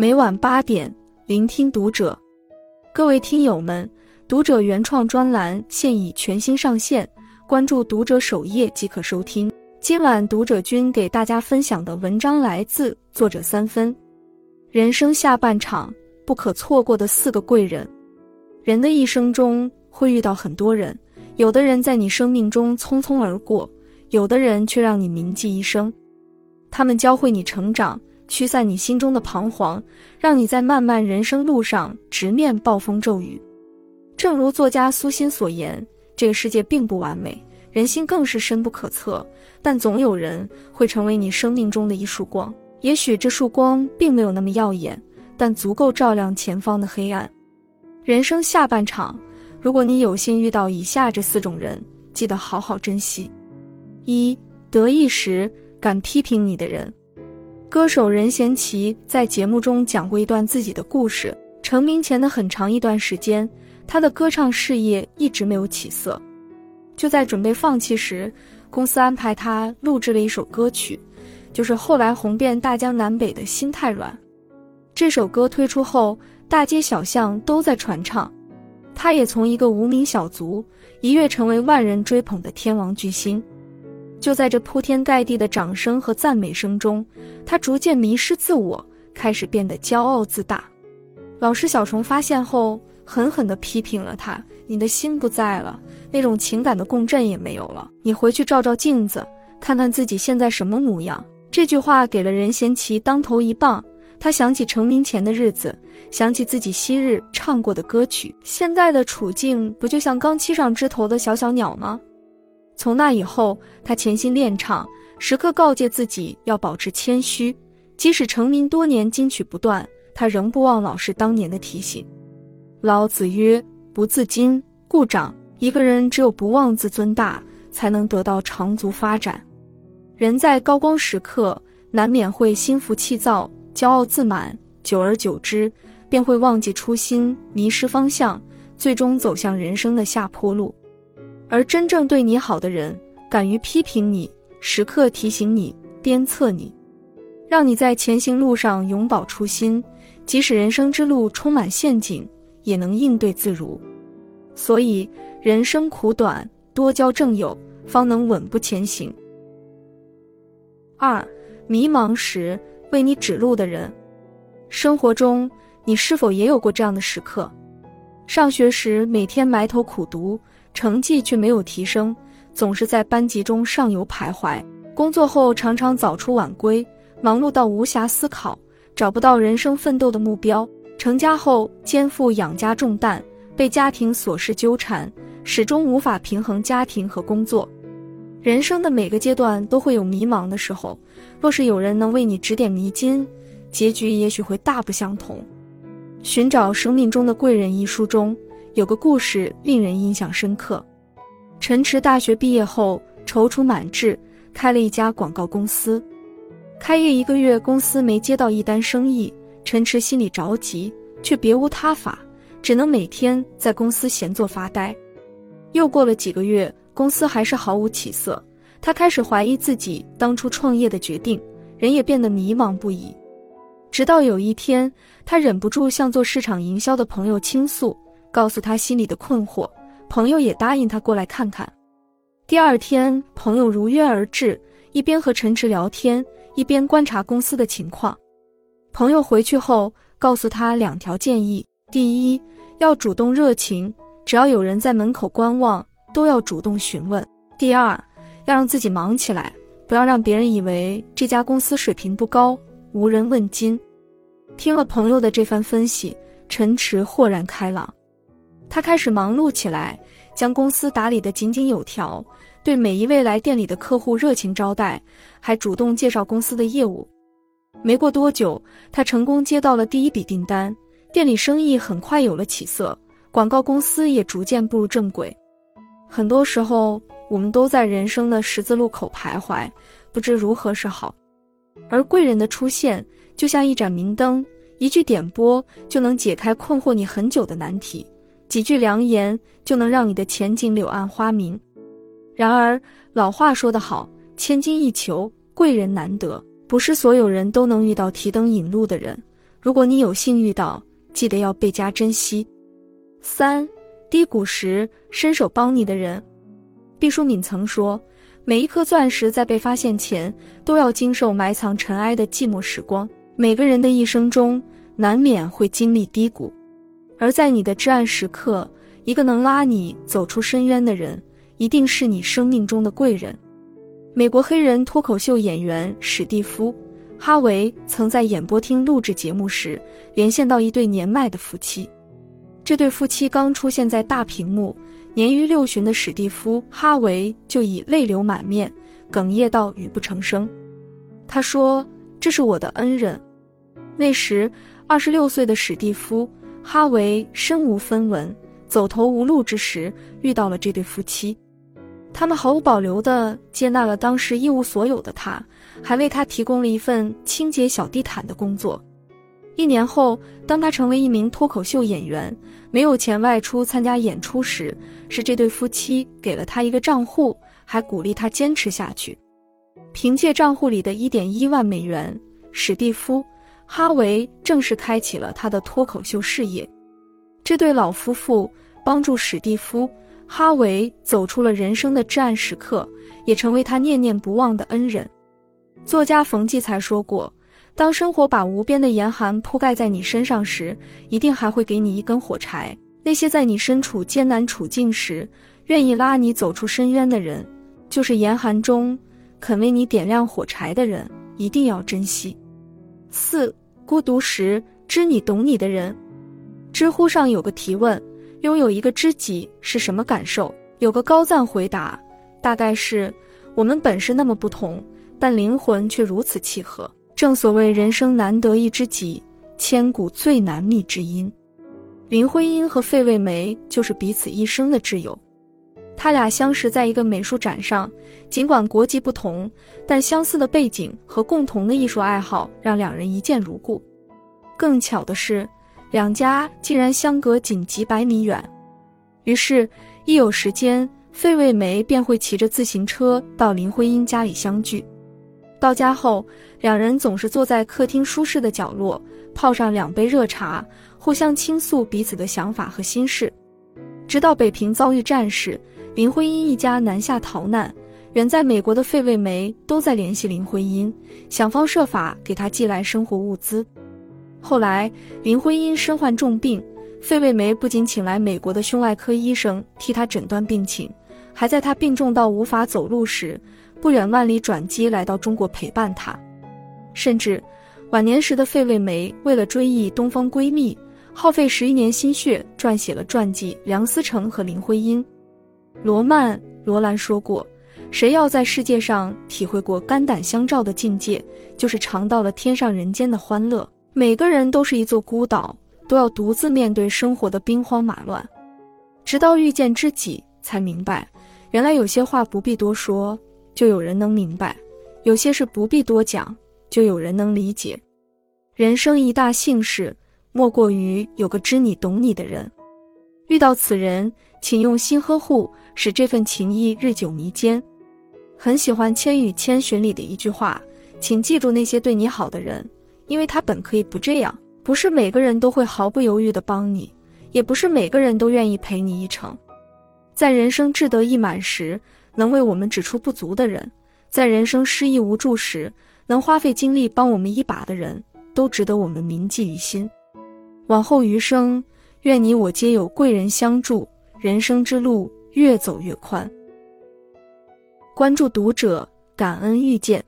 每晚八点，聆听读者。各位听友们，读者原创专栏现已全新上线，关注读者首页即可收听。今晚读者君给大家分享的文章来自作者三分。人生下半场不可错过的四个贵人。人的一生中会遇到很多人，有的人在你生命中匆匆而过，有的人却让你铭记一生。他们教会你成长，驱散你心中的彷徨，让你在漫漫人生路上直面暴风骤雨。正如作家苏欣所言，这个世界并不完美，人心更是深不可测。但总有人会成为你生命中的一束光，也许这束光并没有那么耀眼，但足够照亮前方的黑暗。人生下半场，如果你有幸遇到以下这四种人，记得好好珍惜：一、得意时敢批评你的人。歌手任贤齐在节目中讲过一段自己的故事。成名前的很长一段时间，他的歌唱事业一直没有起色。就在准备放弃时，公司安排他录制了一首歌曲，就是后来红遍大江南北的《心太软》。这首歌推出后，大街小巷都在传唱，他也从一个无名小卒一跃成为万人追捧的天王巨星。就在这铺天盖地的掌声和赞美声中，他逐渐迷失自我，开始变得骄傲自大。老师小虫发现后，狠狠地批评了他：“你的心不在了，那种情感的共振也没有了。你回去照照镜子，看看自己现在什么模样。”这句话给了任贤齐当头一棒。他想起成名前的日子，想起自己昔日唱过的歌曲，现在的处境不就像刚栖上枝头的小小鸟吗？从那以后，他潜心练唱，时刻告诫自己要保持谦虚。即使成名多年，金曲不断。他仍不忘老师当年的提醒。老子曰：“不自矜，故长。”一个人只有不忘自尊大，才能得到长足发展。人在高光时刻，难免会心浮气躁、骄傲自满，久而久之，便会忘记初心，迷失方向，最终走向人生的下坡路。而真正对你好的人，敢于批评你，时刻提醒你、鞭策你，让你在前行路上永葆初心。即使人生之路充满陷阱，也能应对自如。所以，人生苦短，多交正友，方能稳步前行。二，迷茫时为你指路的人。生活中，你是否也有过这样的时刻？上学时每天埋头苦读，成绩却没有提升，总是在班级中上游徘徊；工作后常常早出晚归，忙碌到无暇思考。找不到人生奋斗的目标，成家后肩负养家重担，被家庭琐事纠缠，始终无法平衡家庭和工作。人生的每个阶段都会有迷茫的时候，若是有人能为你指点迷津，结局也许会大不相同。《寻找生命中的贵人》一书中有个故事令人印象深刻。陈池大学毕业后踌躇满志，开了一家广告公司。开业一个月，公司没接到一单生意，陈池心里着急，却别无他法，只能每天在公司闲坐发呆。又过了几个月，公司还是毫无起色，他开始怀疑自己当初创业的决定，人也变得迷茫不已。直到有一天，他忍不住向做市场营销的朋友倾诉，告诉他心里的困惑，朋友也答应他过来看看。第二天，朋友如约而至，一边和陈池聊天。一边观察公司的情况，朋友回去后告诉他两条建议：第一，要主动热情，只要有人在门口观望，都要主动询问；第二，要让自己忙起来，不要让别人以为这家公司水平不高，无人问津。听了朋友的这番分析，陈池豁然开朗，他开始忙碌起来，将公司打理得井井有条。对每一位来店里的客户热情招待，还主动介绍公司的业务。没过多久，他成功接到了第一笔订单，店里生意很快有了起色，广告公司也逐渐步入正轨。很多时候，我们都在人生的十字路口徘徊，不知如何是好。而贵人的出现，就像一盏明灯，一句点拨就能解开困惑你很久的难题，几句良言就能让你的前景柳暗花明。然而，老话说得好，千金易求，贵人难得。不是所有人都能遇到提灯引路的人，如果你有幸遇到，记得要倍加珍惜。三低谷时伸手帮你的人，毕淑敏曾说：“每一颗钻石在被发现前，都要经受埋藏尘埃的寂寞时光。每个人的一生中，难免会经历低谷，而在你的至暗时刻，一个能拉你走出深渊的人，一定是你生命中的贵人。”美国黑人脱口秀演员史蒂夫。哈维曾在演播厅录制节目时，连线到一对年迈的夫妻。这对夫妻刚出现在大屏幕，年逾六旬的史蒂夫·哈维就已泪流满面，哽咽到语不成声。他说：“这是我的恩人。”那时，二十六岁的史蒂夫·哈维身无分文，走投无路之时，遇到了这对夫妻。他们毫无保留地接纳了当时一无所有的他，还为他提供了一份清洁小地毯的工作。一年后，当他成为一名脱口秀演员，没有钱外出参加演出时，是这对夫妻给了他一个账户，还鼓励他坚持下去。凭借账户里的一点一万美元，史蒂夫·哈维正式开启了他的脱口秀事业。这对老夫妇帮助史蒂夫。哈维走出了人生的至暗时刻，也成为他念念不忘的恩人。作家冯骥才说过：“当生活把无边的严寒铺盖在你身上时，一定还会给你一根火柴。那些在你身处艰难处境时，愿意拉你走出深渊的人，就是严寒中肯为你点亮火柴的人，一定要珍惜。”四孤独时知你懂你的人。知乎上有个提问。拥有一个知己是什么感受？有个高赞回答，大概是我们本是那么不同，但灵魂却如此契合。正所谓人生难得一知己，千古最难觅知音。林徽因和费慰梅就是彼此一生的挚友。他俩相识在一个美术展上，尽管国籍不同，但相似的背景和共同的艺术爱好让两人一见如故。更巧的是。两家竟然相隔仅几百米远，于是，一有时间，费慰梅便会骑着自行车到林徽因家里相聚。到家后，两人总是坐在客厅舒适的角落，泡上两杯热茶，互相倾诉彼此的想法和心事。直到北平遭遇战事，林徽因一家南下逃难，远在美国的费慰梅都在联系林徽因，想方设法给她寄来生活物资。后来，林徽因身患重病，费慰梅不仅请来美国的胸外科医生替她诊断病情，还在她病重到无法走路时，不远万里转机来到中国陪伴她。甚至，晚年时的费慰梅为了追忆东方闺蜜，耗费十一年心血撰写了传记《梁思成和林徽因》。罗曼·罗兰说过：“谁要在世界上体会过肝胆相照的境界，就是尝到了天上人间的欢乐。”每个人都是一座孤岛，都要独自面对生活的兵荒马乱。直到遇见知己，才明白，原来有些话不必多说，就有人能明白；有些事不必多讲，就有人能理解。人生一大幸事，莫过于有个知你懂你的人。遇到此人，请用心呵护，使这份情谊日久弥坚。很喜欢《千与千寻》里的一句话，请记住那些对你好的人。因为他本可以不这样，不是每个人都会毫不犹豫地帮你，也不是每个人都愿意陪你一程。在人生志得意满时，能为我们指出不足的人；在人生失意无助时，能花费精力帮我们一把的人，都值得我们铭记于心。往后余生，愿你我皆有贵人相助，人生之路越走越宽。关注读者，感恩遇见。